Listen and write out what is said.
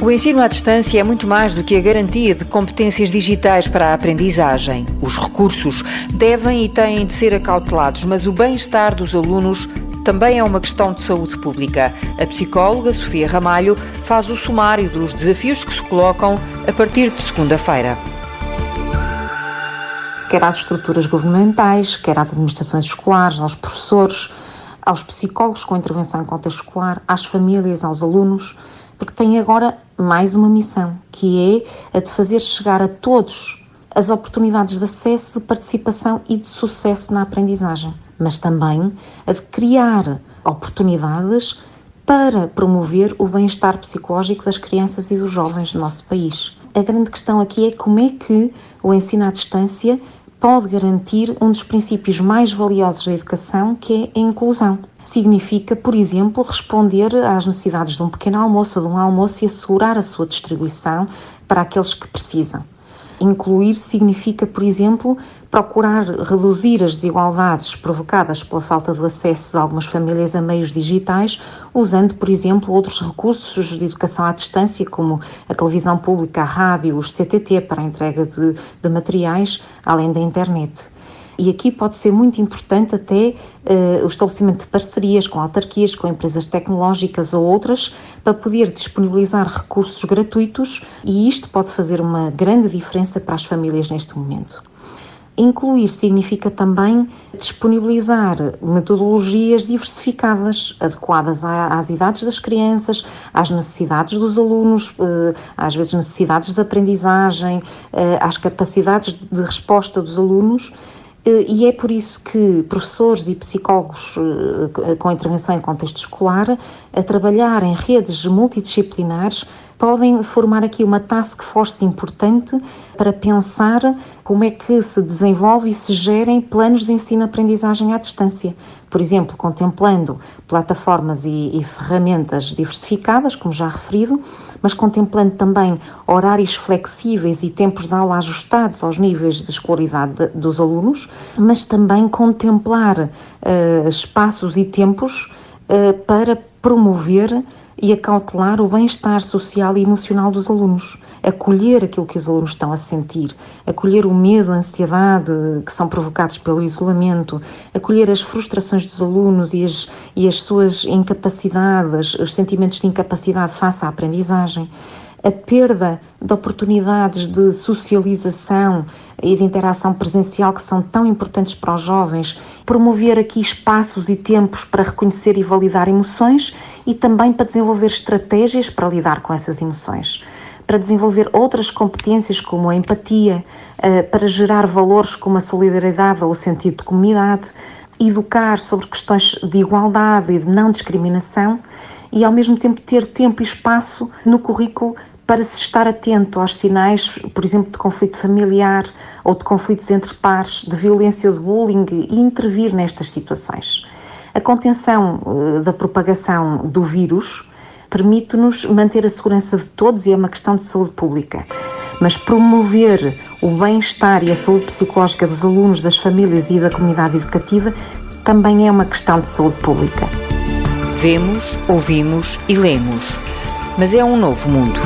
O ensino à distância é muito mais do que a garantia de competências digitais para a aprendizagem. Os recursos devem e têm de ser acautelados, mas o bem-estar dos alunos também é uma questão de saúde pública. A psicóloga Sofia Ramalho faz o sumário dos desafios que se colocam a partir de segunda-feira. Quer às estruturas governamentais, quer às administrações escolares, aos professores, aos psicólogos com intervenção em contexto escolar, às famílias, aos alunos porque tem agora mais uma missão, que é a de fazer chegar a todos as oportunidades de acesso, de participação e de sucesso na aprendizagem, mas também a de criar oportunidades para promover o bem-estar psicológico das crianças e dos jovens do nosso país. A grande questão aqui é como é que o ensino à distância pode garantir um dos princípios mais valiosos da educação, que é a inclusão significa, por exemplo, responder às necessidades de um pequeno almoço ou de um almoço e assegurar a sua distribuição para aqueles que precisam. Incluir significa, por exemplo, procurar reduzir as desigualdades provocadas pela falta de acesso de algumas famílias a meios digitais, usando, por exemplo, outros recursos de educação à distância, como a televisão pública, a rádio, os CTT para a entrega de, de materiais, além da internet. E aqui pode ser muito importante até uh, o estabelecimento de parcerias com autarquias, com empresas tecnológicas ou outras, para poder disponibilizar recursos gratuitos e isto pode fazer uma grande diferença para as famílias neste momento. Incluir significa também disponibilizar metodologias diversificadas, adequadas às idades das crianças, às necessidades dos alunos, eh, às vezes necessidades de aprendizagem, eh, às capacidades de resposta dos alunos e é por isso que professores e psicólogos eh, com intervenção em contexto escolar, a trabalhar em redes multidisciplinares, podem formar aqui uma task force importante para pensar como é que se desenvolve e se gerem planos de ensino-aprendizagem à distância. Por exemplo, contemplando plataformas e, e ferramentas diversificadas, como já referido, mas contemplando também horários flexíveis e tempos de aula ajustados aos níveis de escolaridade de, dos alunos, mas também contemplar uh, espaços e tempos uh, para promover e acautelar o bem-estar social e emocional dos alunos, acolher aquilo que os alunos estão a sentir, acolher o medo, a ansiedade que são provocados pelo isolamento, acolher as frustrações dos alunos e as, e as suas incapacidades, os sentimentos de incapacidade face à aprendizagem a perda de oportunidades de socialização e de interação presencial que são tão importantes para os jovens, promover aqui espaços e tempos para reconhecer e validar emoções e também para desenvolver estratégias para lidar com essas emoções. Para desenvolver outras competências como a empatia, eh, para gerar valores como a solidariedade ou o sentido de comunidade, educar sobre questões de igualdade e de não discriminação e ao mesmo tempo ter tempo e espaço no currículo para se estar atento aos sinais, por exemplo, de conflito familiar ou de conflitos entre pares, de violência ou de bullying e intervir nestas situações. A contenção eh, da propagação do vírus permite-nos manter a segurança de todos e é uma questão de saúde pública. Mas promover o bem-estar e a saúde psicológica dos alunos, das famílias e da comunidade educativa também é uma questão de saúde pública. Vemos, ouvimos e lemos. Mas é um novo mundo.